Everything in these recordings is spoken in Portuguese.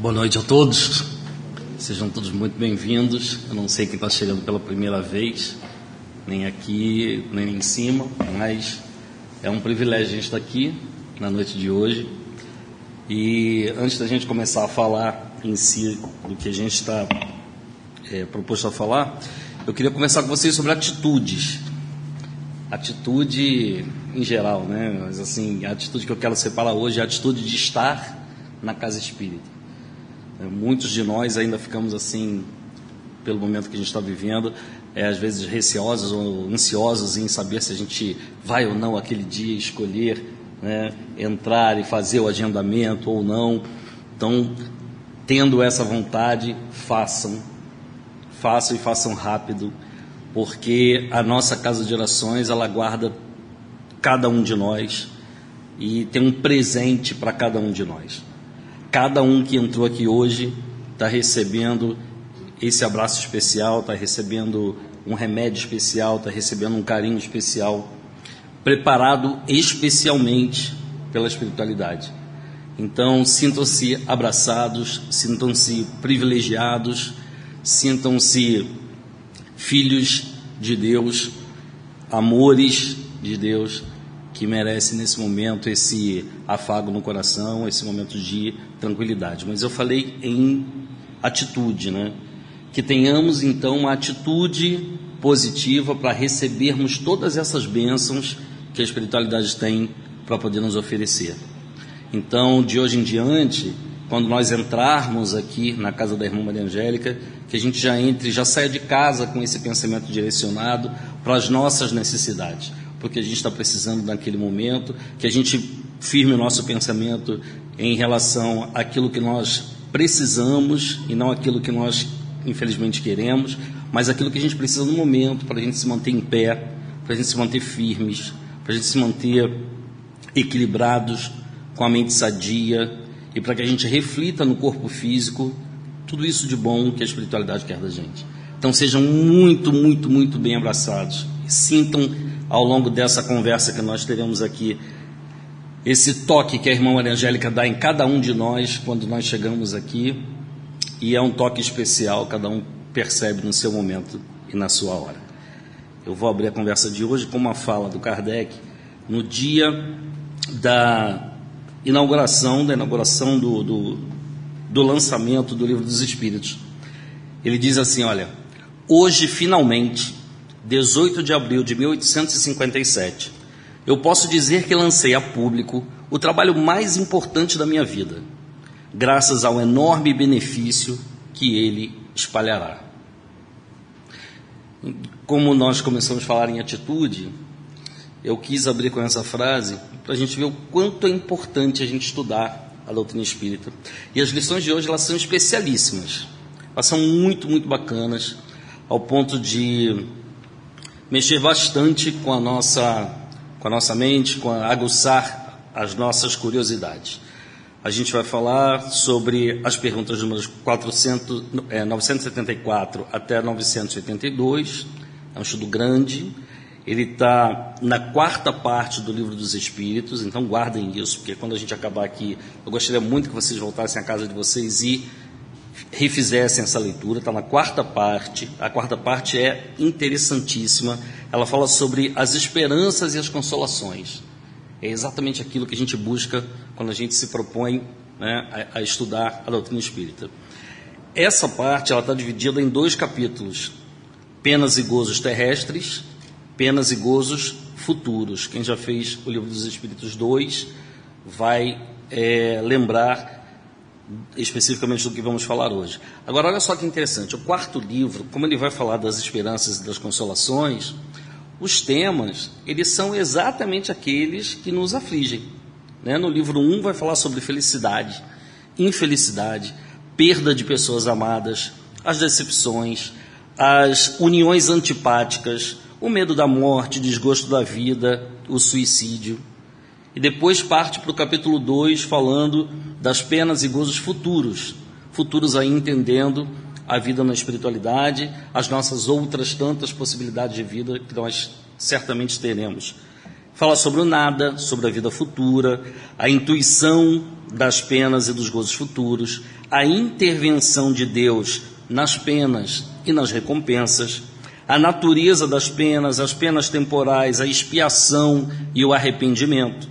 Boa noite a todos. Sejam todos muito bem-vindos. Eu não sei quem está chegando pela primeira vez, nem aqui, nem em cima, mas é um privilégio a gente estar aqui na noite de hoje. E antes da gente começar a falar em si do que a gente está é, proposto a falar, eu queria conversar com vocês sobre atitudes. Atitude em geral, né? Mas assim, a atitude que eu quero separar hoje é a atitude de estar na casa espírita. É, muitos de nós ainda ficamos assim, pelo momento que a gente está vivendo, é, às vezes receosos ou ansiosos em saber se a gente vai ou não aquele dia escolher né, entrar e fazer o agendamento ou não. Então, tendo essa vontade, façam, façam e façam rápido, porque a nossa casa de orações ela guarda cada um de nós e tem um presente para cada um de nós. Cada um que entrou aqui hoje está recebendo esse abraço especial, está recebendo um remédio especial, está recebendo um carinho especial, preparado especialmente pela espiritualidade. Então, sintam-se abraçados, sintam-se privilegiados, sintam-se filhos de Deus, amores de Deus, que merece nesse momento esse afago no coração, esse momento de tranquilidade. Mas eu falei em atitude, né? Que tenhamos então uma atitude positiva para recebermos todas essas bênçãos que a espiritualidade tem para poder nos oferecer. Então, de hoje em diante, quando nós entrarmos aqui na casa da irmã Maria Angélica, que a gente já entre, já saia de casa com esse pensamento direcionado para as nossas necessidades porque a gente está precisando naquele momento, que a gente firme o nosso pensamento em relação àquilo que nós precisamos e não aquilo que nós infelizmente queremos, mas aquilo que a gente precisa no momento para a gente se manter em pé, para a gente se manter firmes, para a gente se manter equilibrados, com a mente sadia e para que a gente reflita no corpo físico tudo isso de bom que a espiritualidade quer da gente. Então sejam muito, muito, muito bem abraçados. Sintam ao longo dessa conversa que nós teremos aqui, esse toque que a irmã Maria Angélica dá em cada um de nós quando nós chegamos aqui, e é um toque especial, cada um percebe no seu momento e na sua hora. Eu vou abrir a conversa de hoje com uma fala do Kardec no dia da inauguração, da inauguração do, do, do lançamento do Livro dos Espíritos. Ele diz assim: Olha, hoje finalmente 18 de abril de 1857, eu posso dizer que lancei a público o trabalho mais importante da minha vida, graças ao enorme benefício que ele espalhará. Como nós começamos a falar em atitude, eu quis abrir com essa frase para a gente ver o quanto é importante a gente estudar a doutrina espírita. E as lições de hoje elas são especialíssimas, elas são muito, muito bacanas, ao ponto de mexer bastante com a nossa, com a nossa mente, com a, aguçar as nossas curiosidades. A gente vai falar sobre as perguntas números 400, é, 974 até 982. É um estudo grande. Ele está na quarta parte do livro dos Espíritos, então guardem isso, porque quando a gente acabar aqui, eu gostaria muito que vocês voltassem à casa de vocês e refizessem essa leitura, está na quarta parte. A quarta parte é interessantíssima. Ela fala sobre as esperanças e as consolações. É exatamente aquilo que a gente busca quando a gente se propõe né, a, a, estudar a doutrina espírita. Essa parte ela está dividida em dois capítulos: penas e gozos terrestres, penas e gozos futuros. Quem já fez o livro dos Espíritos 2 vai é, lembrar especificamente do que vamos falar hoje. Agora, olha só que interessante: o quarto livro, como ele vai falar das esperanças e das consolações, os temas eles são exatamente aqueles que nos afligem. Né? No livro 1 um vai falar sobre felicidade, infelicidade, perda de pessoas amadas, as decepções, as uniões antipáticas, o medo da morte, desgosto da vida, o suicídio. E depois parte para o capítulo 2 falando das penas e gozos futuros, futuros aí entendendo a vida na espiritualidade, as nossas outras tantas possibilidades de vida que nós certamente teremos. Fala sobre o nada, sobre a vida futura, a intuição das penas e dos gozos futuros, a intervenção de Deus nas penas e nas recompensas, a natureza das penas, as penas temporais, a expiação e o arrependimento,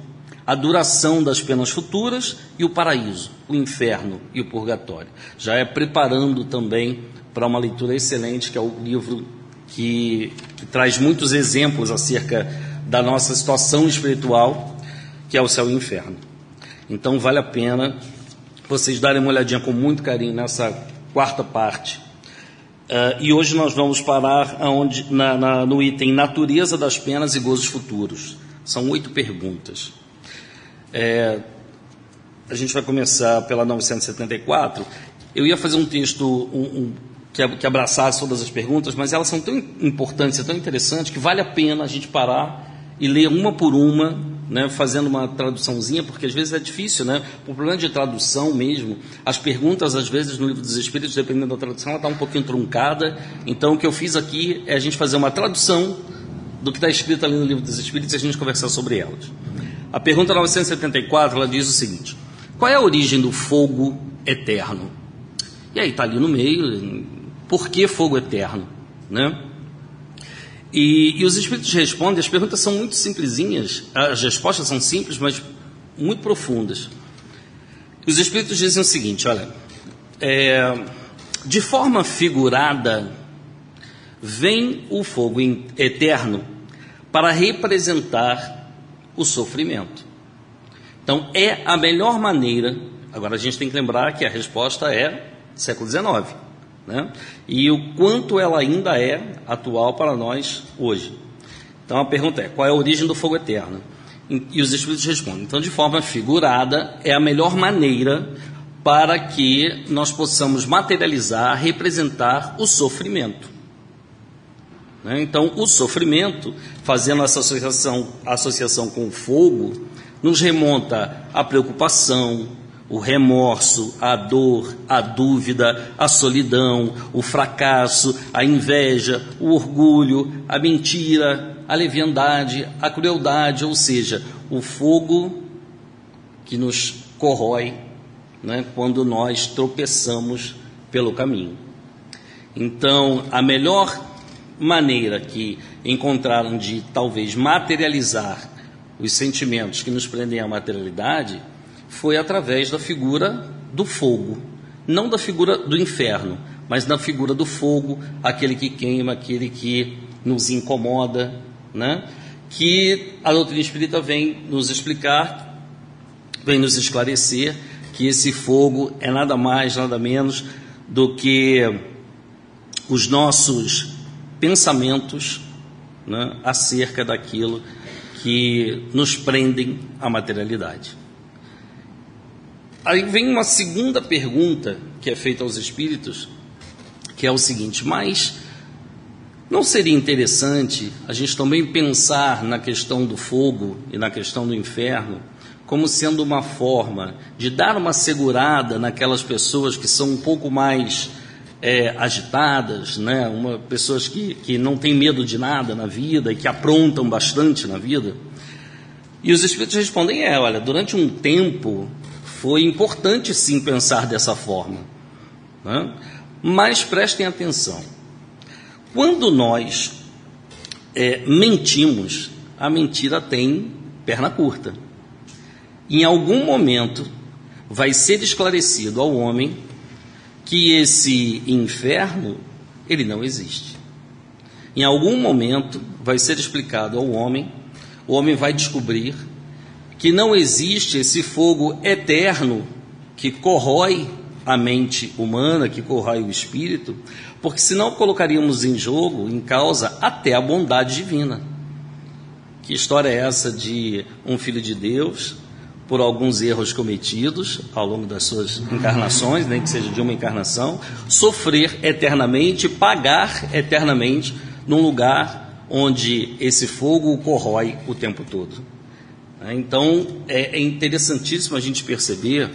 a duração das penas futuras e o paraíso, o inferno e o purgatório. Já é preparando também para uma leitura excelente, que é o livro que, que traz muitos exemplos acerca da nossa situação espiritual, que é o céu e o inferno. Então vale a pena vocês darem uma olhadinha com muito carinho nessa quarta parte. Uh, e hoje nós vamos parar aonde, na, na, no item Natureza das Penas e Gozos Futuros. São oito perguntas. É, a gente vai começar pela 974. Eu ia fazer um texto um, um, que, que abraçasse todas as perguntas, mas elas são tão importantes e tão interessantes que vale a pena a gente parar e ler uma por uma, né, fazendo uma traduçãozinha, porque às vezes é difícil, né? O problema de tradução mesmo, as perguntas às vezes no livro dos Espíritos, dependendo da tradução, ela está um pouquinho truncada. Então o que eu fiz aqui é a gente fazer uma tradução do que está escrito ali no livro dos Espíritos e a gente conversar sobre elas. A pergunta 974 ela diz o seguinte: Qual é a origem do fogo eterno? E aí está ali no meio, por que fogo eterno, né? E, e, os espíritos respondem, as perguntas são muito simplesinhas, as respostas são simples, mas muito profundas. Os espíritos dizem o seguinte: olha, é, de forma figurada, vem o fogo eterno para representar o sofrimento. Então, é a melhor maneira. Agora, a gente tem que lembrar que a resposta é século XIX né? e o quanto ela ainda é atual para nós hoje. Então a pergunta é: qual é a origem do fogo eterno? E os Espíritos respondem: então, de forma figurada, é a melhor maneira para que nós possamos materializar, representar o sofrimento. Né? Então, o sofrimento, fazendo essa associação, associação com o fogo, nos remonta à preocupação, o remorso, a dor, a dúvida, a solidão, o fracasso, a inveja, o orgulho, a mentira, a leviandade, a crueldade, ou seja, o fogo que nos corrói né, quando nós tropeçamos pelo caminho. Então, a melhor maneira que encontraram de talvez materializar os sentimentos que nos prendem à materialidade foi através da figura do fogo, não da figura do inferno, mas da figura do fogo, aquele que queima, aquele que nos incomoda, né? que a doutrina espírita vem nos explicar, vem nos esclarecer que esse fogo é nada mais, nada menos do que os nossos pensamentos né, acerca daquilo que nos prendem à materialidade. Aí vem uma segunda pergunta que é feita aos espíritos, que é o seguinte: mas não seria interessante a gente também pensar na questão do fogo e na questão do inferno como sendo uma forma de dar uma segurada naquelas pessoas que são um pouco mais é, agitadas, né? uma, pessoas que, que não têm medo de nada na vida e que aprontam bastante na vida? E os espíritos respondem: é, olha, durante um tempo foi importante sim pensar dessa forma. Né? Mas prestem atenção: quando nós é, mentimos, a mentira tem perna curta. Em algum momento vai ser esclarecido ao homem que esse inferno ele não existe. Em algum momento vai ser explicado ao homem, o homem vai descobrir que não existe esse fogo eterno que corrói a mente humana, que corrói o espírito, porque senão colocaríamos em jogo, em causa, até a bondade divina. Que história é essa de um filho de Deus, por alguns erros cometidos ao longo das suas encarnações, nem que seja de uma encarnação, sofrer eternamente, pagar eternamente num lugar onde esse fogo o corrói o tempo todo? Né? Então, é, é interessantíssimo a gente perceber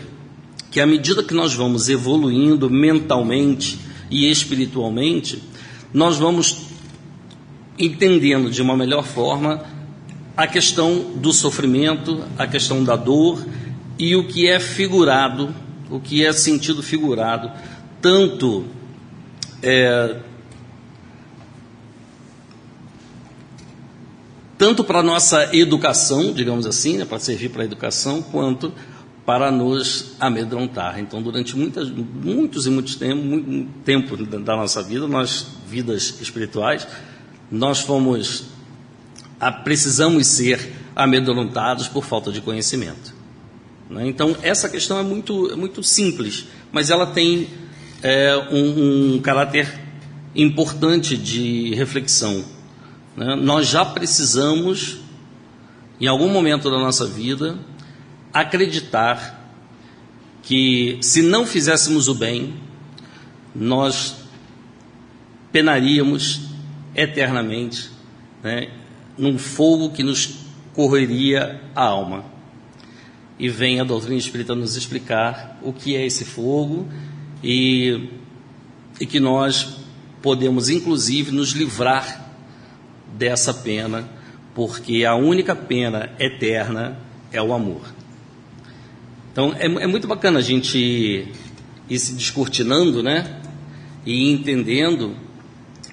que à medida que nós vamos evoluindo mentalmente e espiritualmente, nós vamos entendendo de uma melhor forma a questão do sofrimento, a questão da dor e o que é figurado, o que é sentido figurado, tanto é, tanto para nossa educação, digamos assim, né, para servir para a educação, quanto para nos amedrontar. Então, durante muitas, muitos e muitos tempos, muito tempo da nossa vida, nós, vidas espirituais, nós fomos, precisamos ser amedrontados por falta de conhecimento. Né? Então, essa questão é muito, é muito simples, mas ela tem é, um, um caráter importante de reflexão. Né? Nós já precisamos, em algum momento da nossa vida, acreditar que se não fizéssemos o bem, nós penaríamos eternamente né, num fogo que nos correria a alma. E vem a doutrina espírita nos explicar o que é esse fogo e, e que nós podemos, inclusive, nos livrar dessa pena, porque a única pena eterna é o amor. Então é, é muito bacana a gente ir se descortinando, né? E entendendo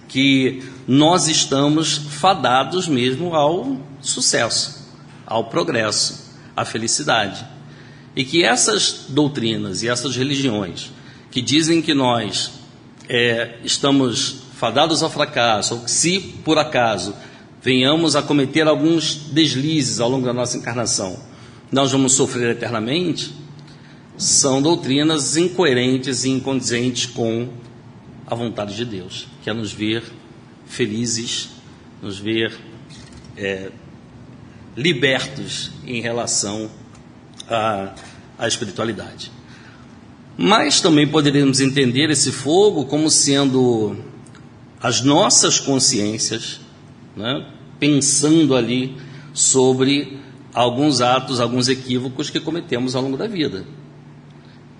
que nós estamos fadados mesmo ao sucesso, ao progresso, à felicidade. E que essas doutrinas e essas religiões que dizem que nós é, estamos fadados ao fracasso, ou que se por acaso venhamos a cometer alguns deslizes ao longo da nossa encarnação, nós vamos sofrer eternamente, são doutrinas incoerentes e incondizentes com a vontade de Deus, que é nos ver felizes, nos ver é, libertos em relação à, à espiritualidade. Mas também poderíamos entender esse fogo como sendo as nossas consciências, né, pensando ali sobre alguns atos, alguns equívocos que cometemos ao longo da vida.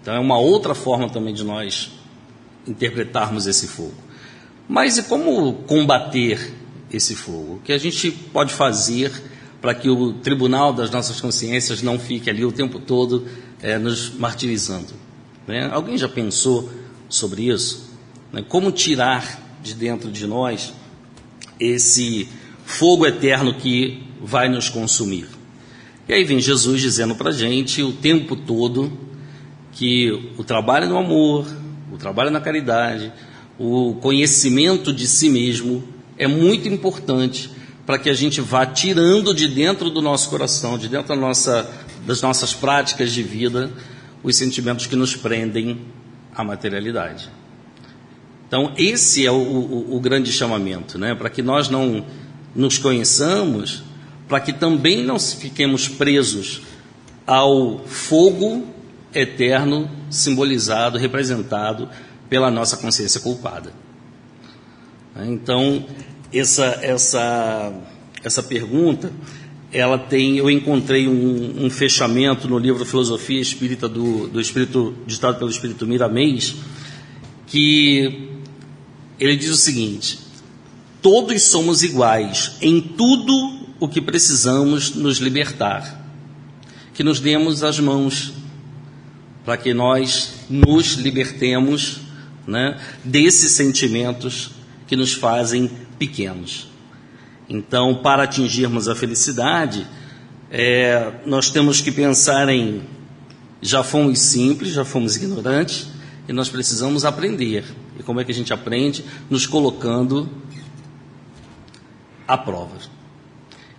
Então é uma outra forma também de nós interpretarmos esse fogo. Mas e como combater esse fogo? O que a gente pode fazer para que o tribunal das nossas consciências não fique ali o tempo todo é, nos martirizando? Né? Alguém já pensou sobre isso? Né? Como tirar de dentro de nós esse fogo eterno que vai nos consumir? E aí vem Jesus dizendo para a gente o tempo todo que o trabalho no amor, o trabalho na caridade, o conhecimento de si mesmo é muito importante para que a gente vá tirando de dentro do nosso coração, de dentro da nossa, das nossas práticas de vida, os sentimentos que nos prendem à materialidade. Então, esse é o, o, o grande chamamento, né? para que nós não nos conheçamos para que também não fiquemos presos ao fogo eterno simbolizado, representado pela nossa consciência culpada. Então, essa, essa, essa pergunta, ela tem, eu encontrei um, um fechamento no livro Filosofia Espírita do, do Espírito, ditado pelo Espírito Miramês, que ele diz o seguinte: todos somos iguais em tudo o que precisamos nos libertar. Que nos demos as mãos para que nós nos libertemos né, desses sentimentos que nos fazem pequenos. Então, para atingirmos a felicidade, é, nós temos que pensar em já fomos simples, já fomos ignorantes, e nós precisamos aprender. E como é que a gente aprende? Nos colocando à prova.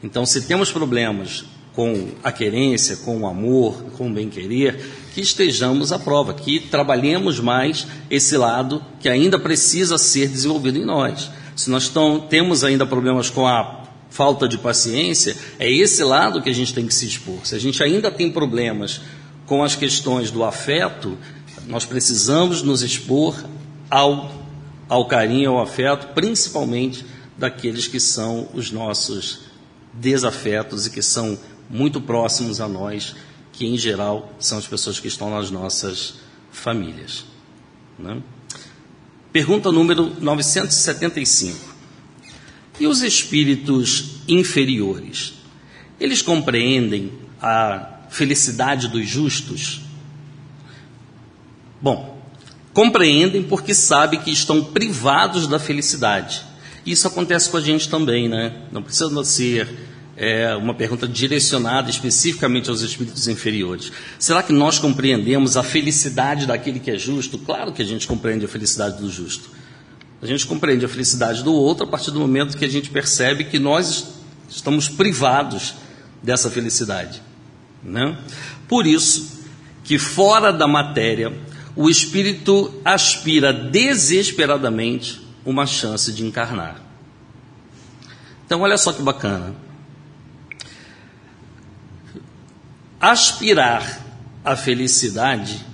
Então, se temos problemas com a querência, com o amor, com o bem-querer, que estejamos à prova, que trabalhemos mais esse lado que ainda precisa ser desenvolvido em nós. Se nós tão, temos ainda problemas com a falta de paciência, é esse lado que a gente tem que se expor. Se a gente ainda tem problemas com as questões do afeto, nós precisamos nos expor ao, ao carinho, ao afeto, principalmente daqueles que são os nossos desafetos e que são muito próximos a nós, que em geral são as pessoas que estão nas nossas famílias. Né? Pergunta número 975. E os espíritos inferiores? Eles compreendem a felicidade dos justos? Bom, compreendem porque sabem que estão privados da felicidade. Isso acontece com a gente também, né? Não precisa ser é, uma pergunta direcionada especificamente aos espíritos inferiores. Será que nós compreendemos a felicidade daquele que é justo? Claro que a gente compreende a felicidade do justo. A gente compreende a felicidade do outro a partir do momento que a gente percebe que nós estamos privados dessa felicidade. Né? Por isso que fora da matéria, o espírito aspira desesperadamente uma chance de encarnar. Então, olha só que bacana. Aspirar à felicidade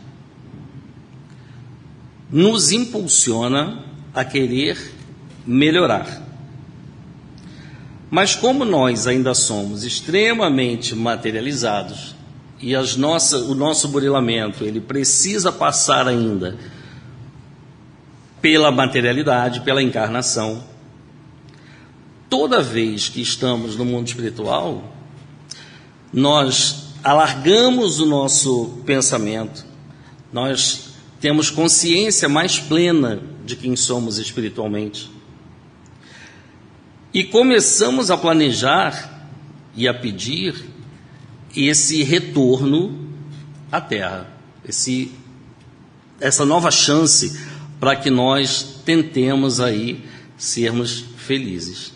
nos impulsiona a querer melhorar. Mas como nós ainda somos extremamente materializados e as nossas, o nosso burilamento ele precisa passar ainda pela materialidade, pela encarnação. Toda vez que estamos no mundo espiritual, nós alargamos o nosso pensamento, nós temos consciência mais plena de quem somos espiritualmente. E começamos a planejar e a pedir esse retorno à Terra, esse, essa nova chance para que nós tentemos aí sermos felizes.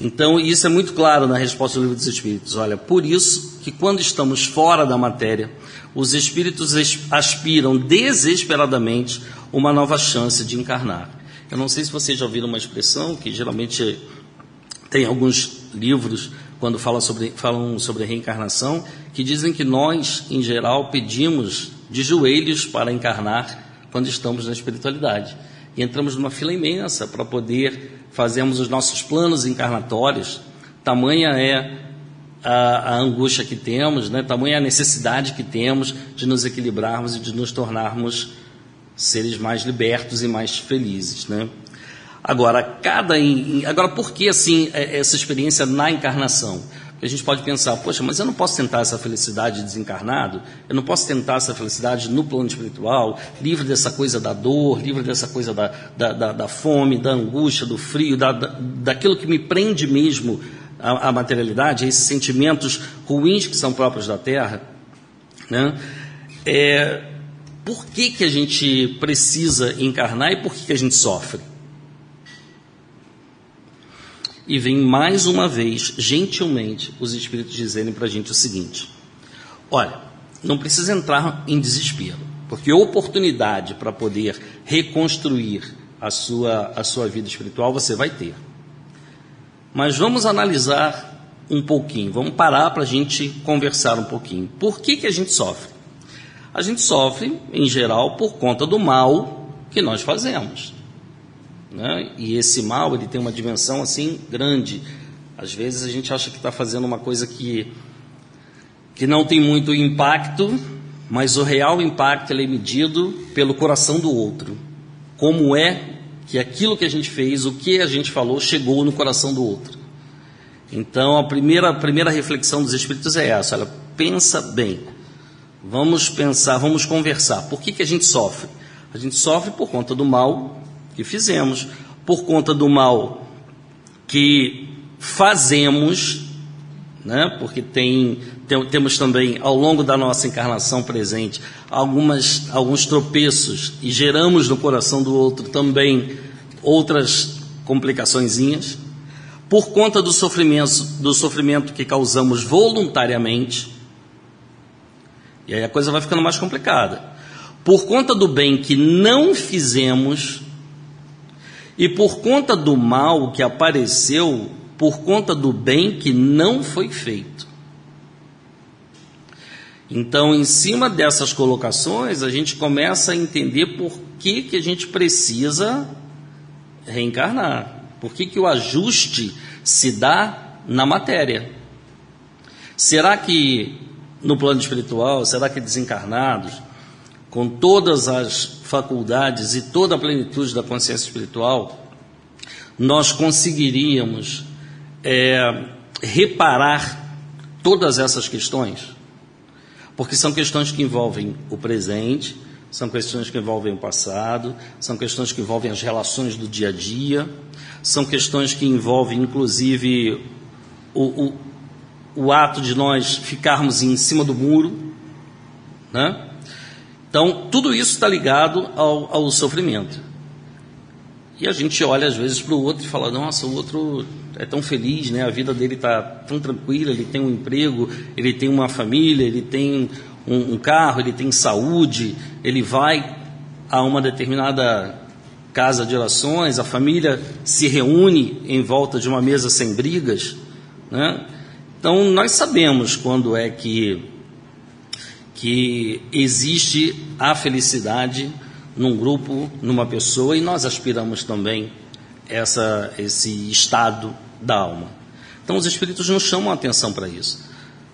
Então, isso é muito claro na resposta do livro dos Espíritos. Olha, por isso que quando estamos fora da matéria, os Espíritos aspiram desesperadamente uma nova chance de encarnar. Eu não sei se vocês já ouviram uma expressão que geralmente tem alguns livros quando falam sobre, falam sobre reencarnação, que dizem que nós, em geral, pedimos de joelhos para encarnar quando estamos na espiritualidade. E entramos numa fila imensa para poder fazermos os nossos planos encarnatórios. Tamanha é a, a, angústia que temos, né? tamanha a necessidade que temos de nos equilibrarmos e de nos tornarmos seres mais libertos e mais felizes. Né? Agora, cada agora por que assim é, essa experiência na encarnação? A gente pode pensar, poxa, mas eu não posso tentar essa felicidade desencarnado, eu não posso tentar essa felicidade no plano espiritual, livre dessa coisa da dor, livre dessa coisa da, da, da, da fome, da angústia, do frio, da, da, daquilo que me prende mesmo à, materialidade, a esses sentimentos ruins que são próprios da Terra. Né? É, por que, que a gente precisa encarnar e por que, que a gente sofre? E vem mais uma vez, gentilmente, os Espíritos dizerem para a gente o seguinte: olha, não precisa entrar em desespero, porque oportunidade para poder reconstruir a sua, a sua vida espiritual você vai ter. Mas vamos analisar um pouquinho, vamos parar para a gente conversar um pouquinho. Por que, que a gente sofre? A gente sofre, em geral, por conta do mal que nós fazemos. Né? E esse mal ele tem uma dimensão assim grande. Às vezes a gente acha que está fazendo uma coisa que, que não tem muito impacto, mas o real impacto é medido pelo coração do outro. Como é que aquilo que a gente fez, o que a gente falou, chegou no coração do outro. Então a primeira, a primeira reflexão dos Espíritos é essa: olha, pensa bem. Vamos pensar, vamos conversar. Por que, que a gente sofre? A gente sofre por conta do mal que fizemos, por conta do mal que fazemos, né? porque tem, tem, temos também ao longo da nossa encarnação presente algumas, alguns tropeços e geramos no coração do outro também outras complicaçõezinhas, por conta do sofrimento, do sofrimento que causamos voluntariamente, e aí a coisa vai ficando mais complicada. Por conta do bem que não fizemos, e por conta do mal que apareceu, por conta do bem que não foi feito. Então, em cima dessas colocações, a gente começa a entender por que, que a gente precisa reencarnar. Por que, que o ajuste se dá na matéria. Será que no plano espiritual, será que desencarnados, com todas as faculdades e toda a plenitude da consciência espiritual, nós conseguiríamos é, reparar todas essas questões? Porque são questões que envolvem o presente, são questões que envolvem o passado, são questões que envolvem as relações do dia a dia, são questões que envolvem, inclusive, o, o, o ato de nós ficarmos em cima do muro. Né? Então, tudo isso está ligado ao, ao sofrimento. E a gente olha às vezes para o outro e fala: nossa, o outro é tão feliz, né? a vida dele está tão tranquila, ele tem um emprego, ele tem uma família, ele tem um, um carro, ele tem saúde, ele vai a uma determinada casa de orações, a família se reúne em volta de uma mesa sem brigas. Né? Então, nós sabemos quando é que, que existe a felicidade num grupo, numa pessoa, e nós aspiramos também essa, esse estado da alma. Então, os Espíritos nos chamam a atenção para isso.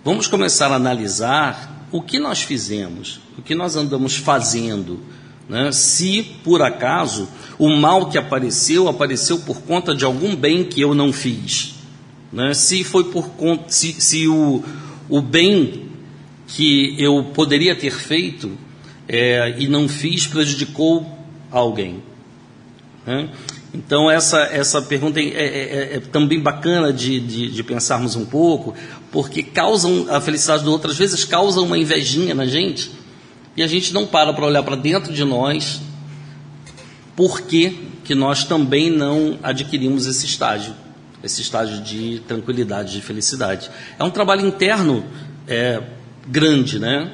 Vamos começar a analisar o que nós fizemos, o que nós andamos fazendo, né? se por acaso o mal que apareceu apareceu por conta de algum bem que eu não fiz, né? se foi por conta, se, se o, o bem que eu poderia ter feito é, e não fiz prejudicou alguém. Né? Então, essa, essa pergunta é, é, é, é também bacana de, de, de, pensarmos um pouco, porque causam a felicidade do outro, às vezes causam uma invejinha na gente, e a gente não para para olhar para dentro de nós, por que, que nós também não adquirimos esse estágio, esse estágio de tranquilidade, de felicidade. É um trabalho interno é, grande, né?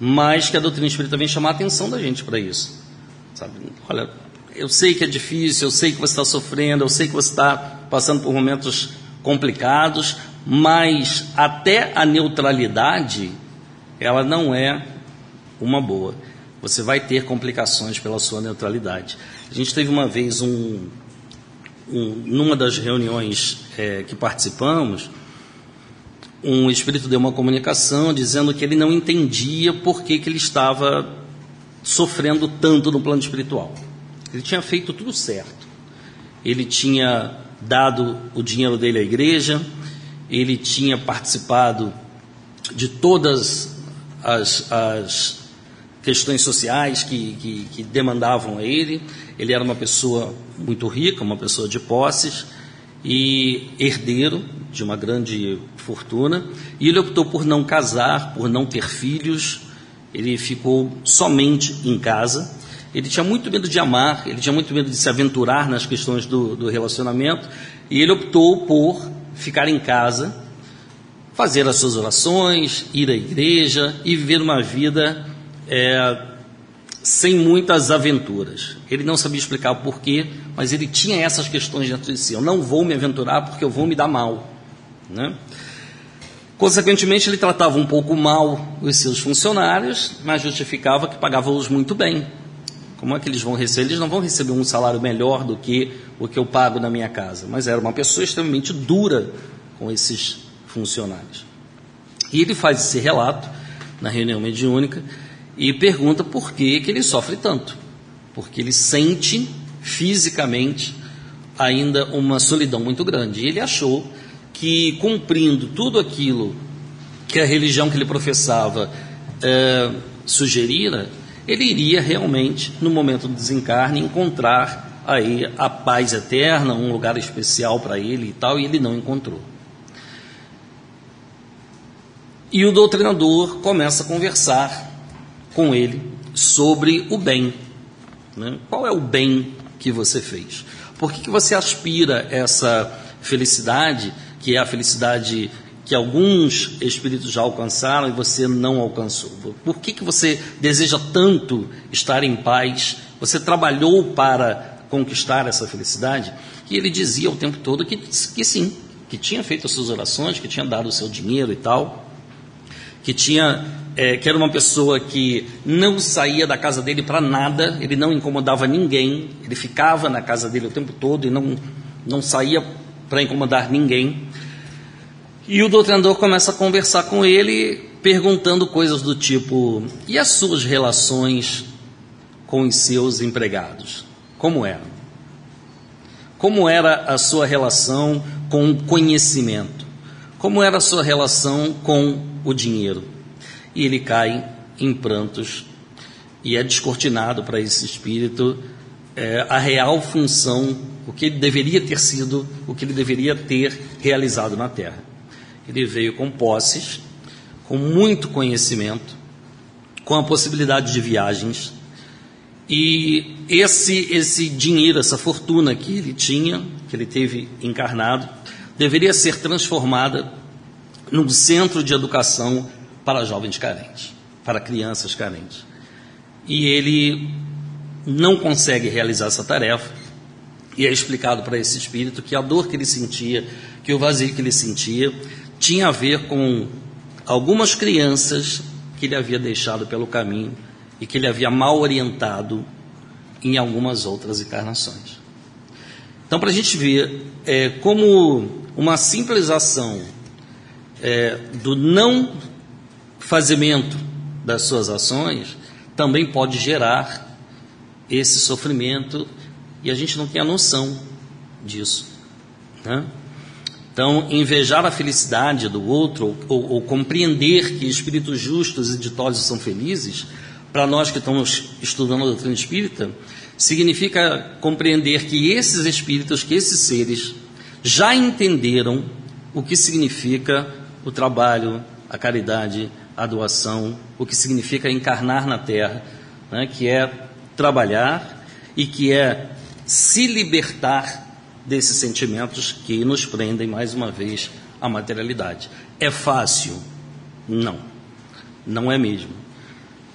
Mas que a doutrina espírita vem chamar a atenção da gente para isso. Sabe? Olha, eu sei que é difícil, eu sei que você está sofrendo, eu sei que você está passando por momentos complicados, mas até a neutralidade, ela não é uma boa. Você vai ter complicações pela sua neutralidade. A gente teve uma vez um, um numa das reuniões é, que participamos, um espírito deu uma comunicação dizendo que ele não entendia por que, que ele estava sofrendo tanto no plano espiritual. Ele tinha feito tudo certo. Ele tinha dado o dinheiro dele à igreja, ele tinha participado de todas as, as questões sociais que, que, que, demandavam a ele. Ele era uma pessoa muito rica, uma pessoa de posses e herdeiro de uma grande fortuna. E ele optou por não casar, por não ter filhos. Ele ficou somente em casa ele tinha muito medo de amar, ele tinha muito medo de se aventurar nas questões do, do relacionamento, e ele optou por ficar em casa, fazer as suas orações, ir à igreja e viver uma vida é, sem muitas aventuras. Ele não sabia explicar o porquê, mas ele tinha essas questões dentro de si. Eu não vou me aventurar porque eu vou me dar mal. Né? Consequentemente, ele tratava um pouco mal os seus funcionários, mas justificava que pagava-os muito bem. Como é que eles vão receber? Eles não vão receber um salário melhor do que o que eu pago na minha casa. Mas era uma pessoa extremamente dura com esses funcionários. E ele faz esse relato na reunião mediúnica e pergunta por que, que ele sofre tanto. Porque ele sente fisicamente ainda uma solidão muito grande. E ele achou que cumprindo tudo aquilo que a religião que ele professava é, sugerira, ele iria realmente, no momento do desencarne, encontrar aí a paz eterna, um lugar especial para ele e tal, e ele não encontrou. E o doutrinador começa a conversar com ele sobre o bem. Né? Qual é o bem que você fez? Por que, que você aspira essa felicidade, que é a felicidade que alguns espíritos já alcançaram e você não alcançou? Por que, que você deseja tanto estar em paz? Você trabalhou para conquistar essa felicidade? E ele dizia o tempo todo que, que sim, que tinha feito as suas orações, que tinha dado o seu dinheiro e tal, que tinha é, que era uma pessoa que não saía da casa dele para nada, ele não incomodava ninguém, ele ficava na casa dele o tempo todo e não, não saía para incomodar ninguém. E o doutrinador começa a conversar com ele, perguntando coisas do tipo: e as suas relações com os seus empregados? Como eram? Como era a sua relação com o conhecimento? Como era a sua relação com o dinheiro? e ele cai em prantos e é descortinado para esse espírito é, a real função, o que ele deveria ter sido, o que ele deveria ter realizado na Terra. Ele veio com posses, com muito conhecimento, com a possibilidade de viagens, e esse, esse dinheiro, essa fortuna que ele tinha, que ele teve encarnado, deveria ser transformada num centro de educação para jovens carentes, para crianças carentes. E ele não consegue realizar essa tarefa, e é explicado para esse espírito que a dor que ele sentia, que o vazio que ele sentia, tinha a ver com algumas crianças que ele havia deixado pelo caminho e que ele havia mal orientado em algumas outras encarnações. Então, para a gente ver é, como uma simples ação é, do não fazimento das suas ações também pode gerar esse sofrimento e a gente não tem a noção disso. Né? Então, invejar a felicidade do outro ou, ou compreender que espíritos justos e ditosos são felizes para nós que estamos estudando a doutrina espírita, significa compreender que esses espíritos, que esses seres, já entenderam o que significa o trabalho, a caridade, a doação, o que significa encarnar na Terra, né, que é trabalhar e que é se libertar desses sentimentos que nos prendem mais uma vez à materialidade. É fácil? Não, não é mesmo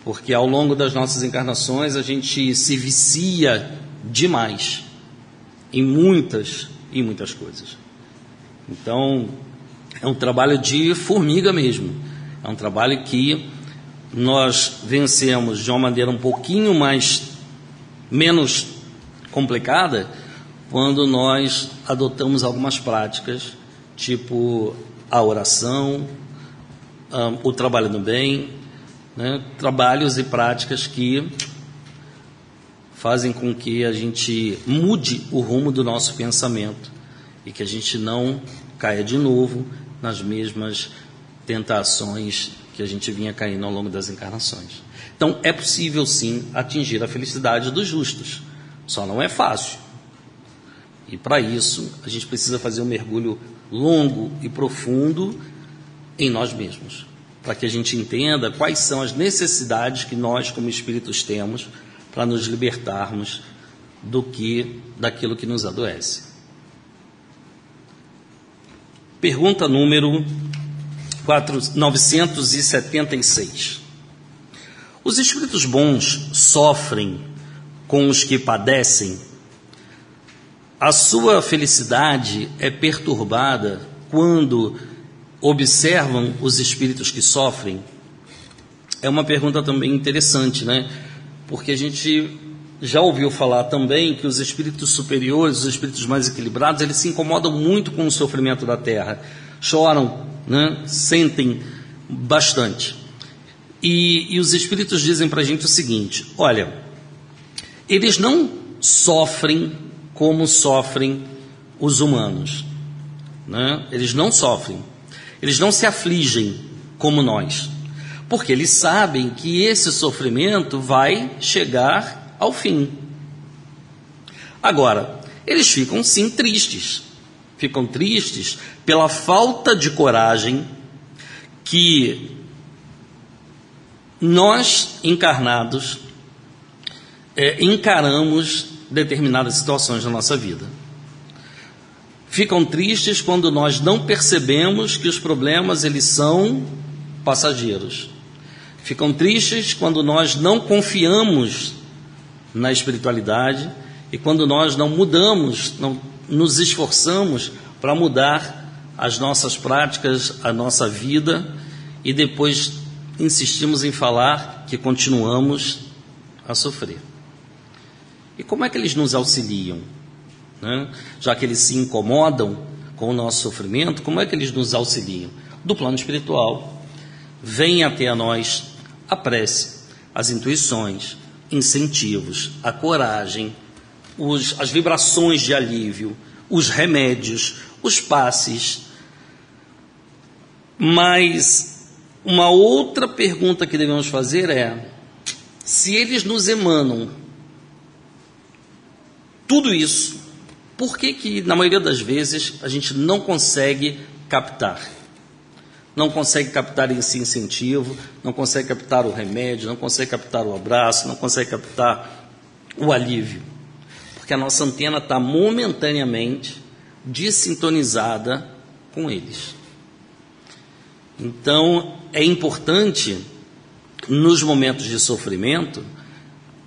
porque ao longo das nossas encarnações a gente se vicia demais em muitas e muitas coisas. Então, é um trabalho de formiga mesmo. É um trabalho que nós vencemos de uma maneira um pouquinho mais menos complicada quando nós adotamos algumas práticas, tipo a oração, um, o trabalho no bem, né, trabalhos e práticas que fazem com que a gente mude o rumo do nosso pensamento e que a gente não caia de novo nas mesmas tentações que a gente vinha caindo ao longo das encarnações. Então, é possível sim atingir a felicidade dos justos, só não é fácil. E para isso, a gente precisa fazer um mergulho longo e profundo em nós mesmos para que a gente entenda quais são as necessidades que nós, como espíritos, temos para nos libertarmos do que daquilo que nos adoece. Pergunta número 4, 976. Os espíritos bons sofrem com os que padecem? A sua felicidade é perturbada quando observam os espíritos que sofrem? É uma pergunta também interessante, né? Porque a gente já ouviu falar também que os espíritos superiores, os espíritos mais equilibrados, eles se incomodam muito com o sofrimento da terra, choram, né? sentem bastante. E, e os espíritos dizem para a gente o seguinte: olha, eles não sofrem como sofrem os humanos, né? eles não sofrem. Eles não se afligem como nós, porque eles sabem que esse sofrimento vai chegar ao fim. Agora, eles ficam sim tristes. Ficam tristes pela falta de coragem que nós encarnados é, encaramos determinadas situações da nossa vida ficam tristes quando nós não percebemos que os problemas eles são passageiros. Ficam tristes quando nós não confiamos na espiritualidade e quando nós não mudamos, não nos esforçamos para mudar as nossas práticas, a nossa vida e depois insistimos em falar que continuamos a sofrer. E como é que eles nos auxiliam? né? já que eles se incomodam com o nosso sofrimento, como é que eles nos auxiliam? Do plano espiritual, vem até a nós a prece, as intuições, incentivos, a coragem, os, as vibrações de alívio, os remédios, os passes. Mas uma outra pergunta que devemos fazer é: se eles nos emanam tudo isso, por que, que na maioria das vezes a gente não consegue captar? Não consegue captar esse incentivo, não consegue captar o remédio, não consegue captar o abraço, não consegue captar o alívio. Porque a nossa antena está momentaneamente desintonizada com eles. Então, é importante, nos momentos de sofrimento,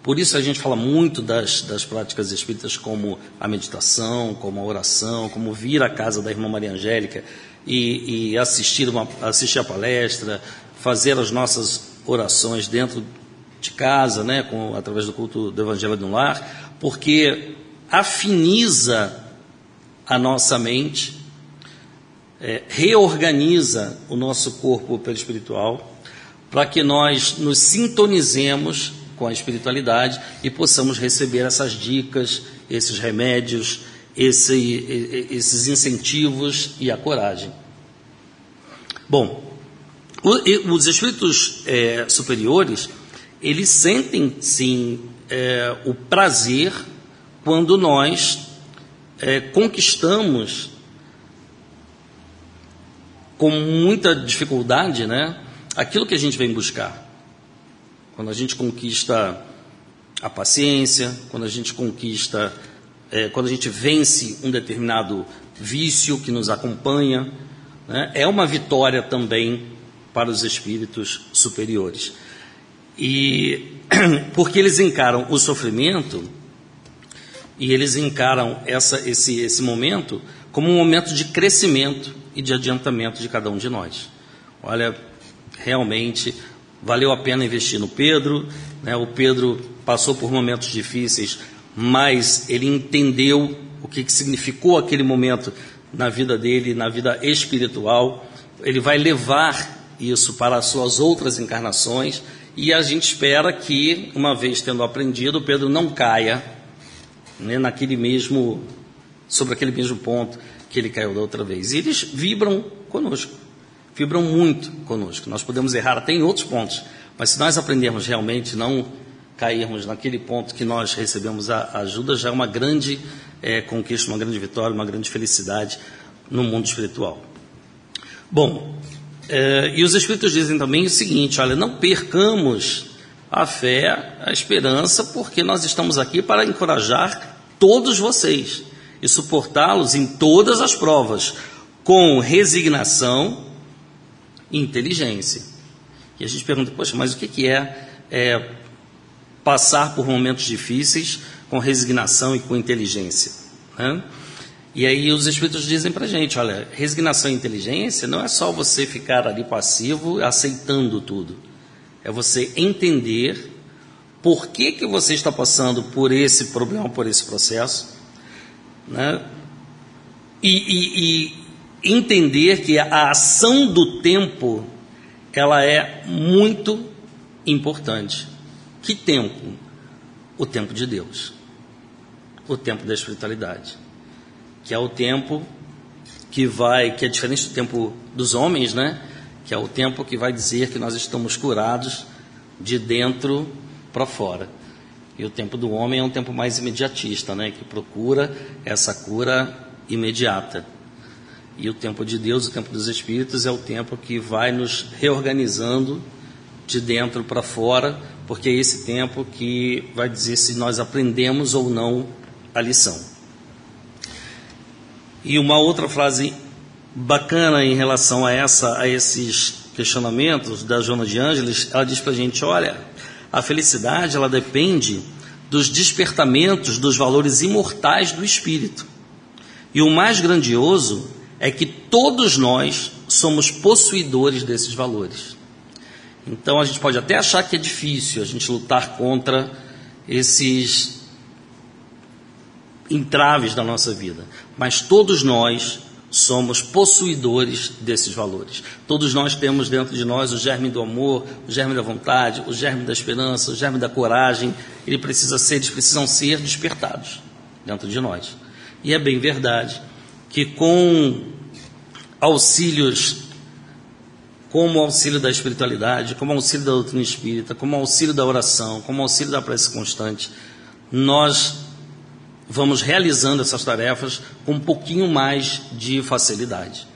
por isso a gente fala muito das, das práticas espíritas como a meditação, como a oração, como vir à casa da irmã Maria Angélica e, e assistir, uma, assistir a palestra, fazer as nossas orações dentro de casa, né, com, através do culto do Evangelho do Lar, porque afiniza a nossa mente, é, reorganiza o nosso corpo espiritual, para que nós nos sintonizemos com a espiritualidade e possamos receber essas dicas, esses remédios, esse, esses incentivos e a coragem. Bom, os espíritos é, superiores, eles sentem sim é, o prazer quando nós é, conquistamos com muita dificuldade, né, aquilo que a gente vem buscar. Quando a gente conquista a paciência, quando a gente conquista, é, quando a gente vence um determinado vício que nos acompanha, né, é uma vitória também para os espíritos superiores. E porque eles encaram o sofrimento e eles encaram essa, esse, esse momento como um momento de crescimento e de adiantamento de cada um de nós. Olha, realmente valeu a pena investir no Pedro. Né? O Pedro passou por momentos difíceis, mas ele entendeu o que, que significou aquele momento na vida dele, na vida espiritual. Ele vai levar isso para as suas outras encarnações e a gente espera que, uma vez tendo aprendido, Pedro não caia né, naquele mesmo, sobre aquele mesmo ponto que ele caiu da outra vez. E eles vibram conosco vibram muito conosco. Nós podemos errar até em outros pontos, mas se nós aprendermos realmente não cairmos naquele ponto que nós recebemos a ajuda, já é uma grande é, conquista, uma grande vitória, uma grande felicidade no mundo espiritual. Bom, é, e os Espíritos dizem também o seguinte: olha, não percamos a fé, a esperança, porque nós estamos aqui para encorajar todos vocês e suportá-los em todas as provas, com resignação inteligência. E a gente pergunta, poxa, mas o que, é, é passar por momentos difíceis com resignação e com inteligência? Né? E aí os Espíritos dizem para a gente, olha, resignação e inteligência não é só você ficar ali passivo aceitando tudo. É você entender por que, que você está passando por esse problema, por esse processo, né? e, e, e entender que a ação do tempo ela é muito importante. Que tempo? O tempo de Deus. O tempo da espiritualidade. Que é o tempo que vai, que é diferente do tempo dos homens, né? Que é o tempo que vai dizer que nós estamos curados de dentro para fora. E o tempo do homem é um tempo mais imediatista, né? Que procura essa cura imediata. E o tempo de Deus, o tempo dos Espíritos, é o tempo que vai nos reorganizando de dentro para fora, porque é esse tempo que vai dizer se nós aprendemos ou não a lição. E uma outra frase bacana em relação a, essa, a esses questionamentos da Joana de Ângeles, ela diz para a gente: olha, a felicidade ela depende dos despertamentos dos valores imortais do espírito. E o mais grandioso é que todos nós somos possuidores desses valores. Então a gente pode até achar que é difícil a gente lutar contra esses entraves da nossa vida, mas todos nós somos possuidores desses valores. Todos nós temos dentro de nós o germe do amor, o germe da vontade, o germe da esperança, o germe da coragem. Ele precisa ser, eles precisam ser despertados dentro de nós. E é bem verdade que com auxílios como auxílio da espiritualidade, como auxílio da doutrina espírita, como auxílio da oração, como auxílio da prece constante, nós vamos realizando essas tarefas com um pouquinho mais de facilidade.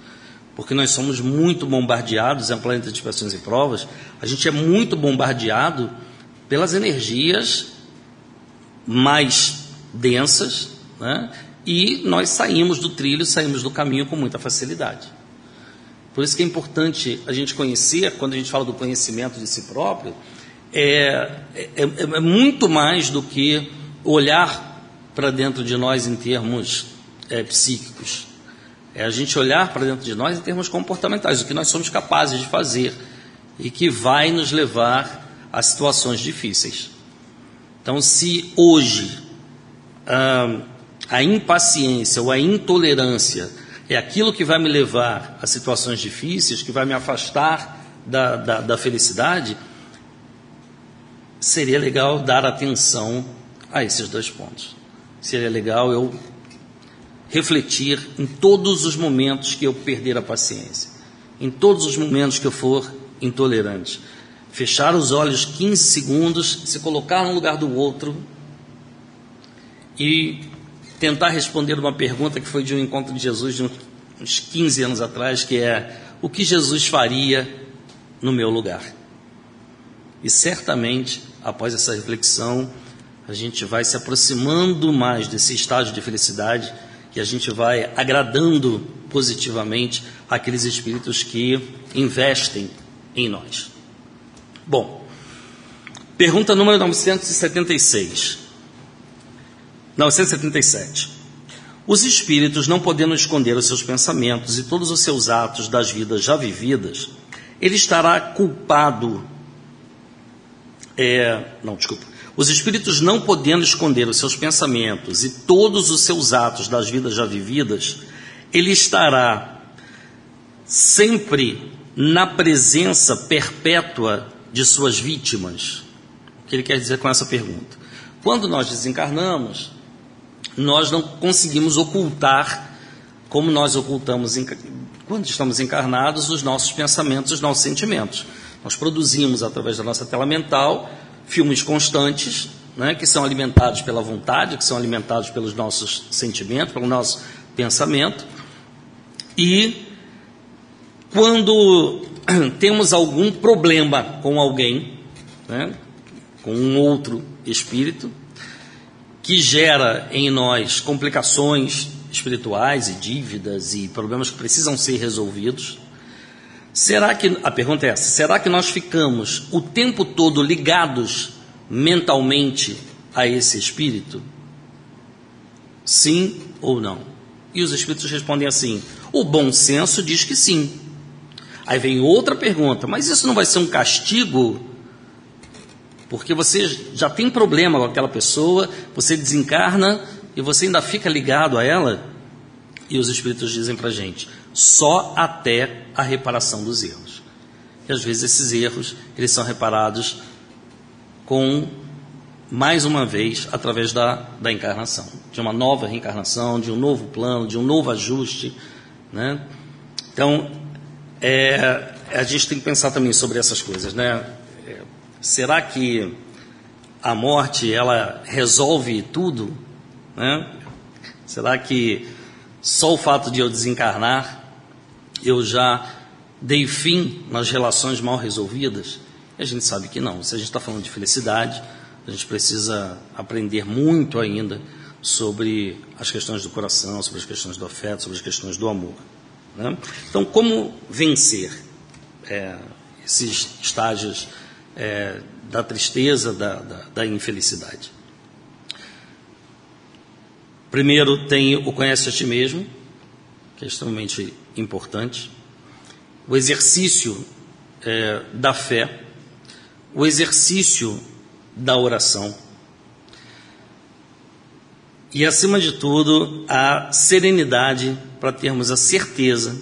Porque nós somos muito bombardeados, é um planeta de expressões e provas, a gente é muito bombardeado pelas energias mais densas, né? E nós saímos do trilho, saímos do caminho com muita facilidade. Por isso que é importante a gente conhecer, quando a gente fala do conhecimento de si próprio, é, é, é muito mais do que olhar para dentro de nós em termos é, psíquicos. É a gente olhar para dentro de nós em termos comportamentais, o que nós somos capazes de fazer e que vai nos levar a situações difíceis. Então, se hoje ah, a impaciência ou a intolerância é aquilo que vai me levar a situações difíceis, que vai me afastar da, da, da felicidade, seria legal dar atenção a esses dois pontos. Seria legal eu refletir em todos os momentos que eu perder a paciência, em todos os momentos que eu for intolerante. Fechar os olhos 15 segundos, se colocar no lugar do outro e tentar responder uma pergunta que foi de um encontro de Jesus de uns 15 anos atrás, que é: o que Jesus faria no meu lugar? E certamente, após essa reflexão, a gente vai se aproximando mais desse estágio de felicidade que a gente vai agradando positivamente aqueles espíritos que investem em nós. Bom, pergunta número 976. 977. Os espíritos, não podendo esconder os seus pensamentos e todos os seus atos das vidas já vividas, ele estará culpado. É, não, desculpa. Os espíritos, não podendo esconder os seus pensamentos e todos os seus atos das vidas já vividas, ele estará sempre na presença perpétua de suas vítimas. O que ele quer dizer com essa pergunta? Quando nós desencarnamos, nós não conseguimos ocultar, como nós ocultamos quando estamos encarnados, os nossos pensamentos, os nossos sentimentos. Nós produzimos, através da nossa tela mental, filmes constantes, né, que são alimentados pela vontade, que são alimentados pelos nossos sentimentos, pelo nosso pensamento. E quando temos algum problema com alguém, né, com um outro espírito, que gera em nós complicações espirituais e dívidas e problemas que precisam ser resolvidos, Será que, a pergunta é essa, será que nós ficamos o tempo todo ligados mentalmente a esse espírito? Sim ou não? E os espíritos respondem assim: o bom senso diz que sim. Aí vem outra pergunta, mas isso não vai ser um castigo? Porque você já tem problema com aquela pessoa, você desencarna e você ainda fica ligado a ela? E os espíritos dizem para a gente: só até a reparação dos erros. E às vezes esses erros eles são reparados com mais uma vez através da, da encarnação, de uma nova reencarnação, de um novo plano, de um novo ajuste, né? Então é, a gente tem que pensar também sobre essas coisas, né? Será que a morte ela resolve tudo, né? Será que só o fato de eu desencarnar eu já dei fim nas relações mal resolvidas? A gente sabe que não. Se a gente está falando de felicidade, a gente precisa aprender muito ainda sobre as questões do coração, sobre as questões do afeto, sobre as questões do amor. Né? Então, como vencer é, esses estágios é, da tristeza, da, da, da infelicidade? Primeiro, tem o conhece a ti mesmo, que é extremamente importante, o exercício é, da fé, o exercício da oração. E, acima de tudo, a serenidade para termos a certeza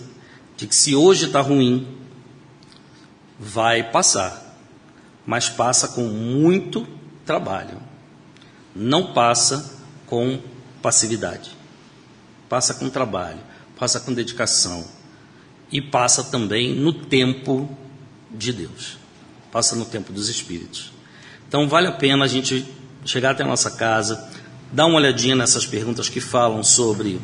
de que se hoje está ruim, vai passar, mas passa com muito trabalho, não passa com passividade, passa com trabalho passa com dedicação. e passa também no tempo de Deus, passa no tempo dos Espíritos. Então vale a pena a gente chegar até a nossa casa, dar uma olhadinha nessas perguntas que falam sobre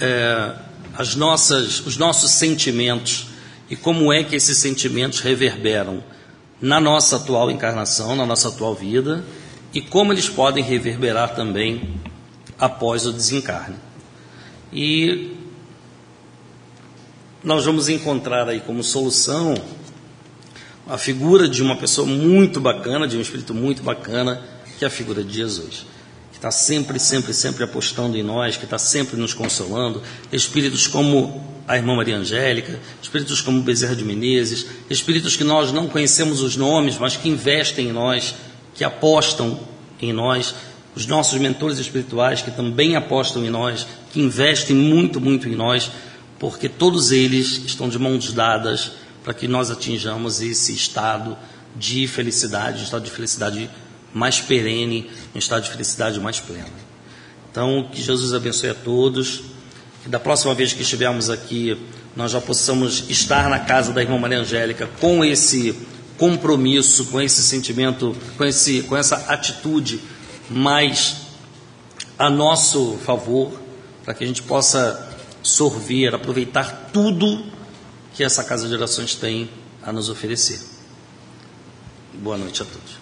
é, as nossas, os nossos sentimentos e como é que esses sentimentos reverberam na nossa atual encarnação, na nossa atual vida e como eles podem reverberar também após o desencarne. E nós vamos encontrar aí como solução a figura de uma pessoa muito bacana, de um espírito muito bacana, que é a figura de Jesus. Que está sempre, sempre, sempre apostando em nós, que está sempre nos consolando. Espíritos como a irmã Maria Angélica, espíritos como Bezerra de Menezes, espíritos que nós não conhecemos os nomes, mas que investem em nós, que apostam em nós, os nossos mentores espirituais que também apostam em nós, que investem muito, muito em nós, porque todos eles estão de mãos dadas para que nós atinjamos esse estado de felicidade, um estado de felicidade mais perene, um estado de felicidade mais pleno. Então, que Jesus abençoe a todos, que da próxima vez que estivermos aqui, nós já possamos estar na casa da irmã Maria Angélica com esse compromisso, com esse sentimento, com, esse, com essa atitude mais a nosso favor, para que a gente possa sorver, aproveitar tudo que essa Casa de Orações tem a nos oferecer. Boa noite a todos.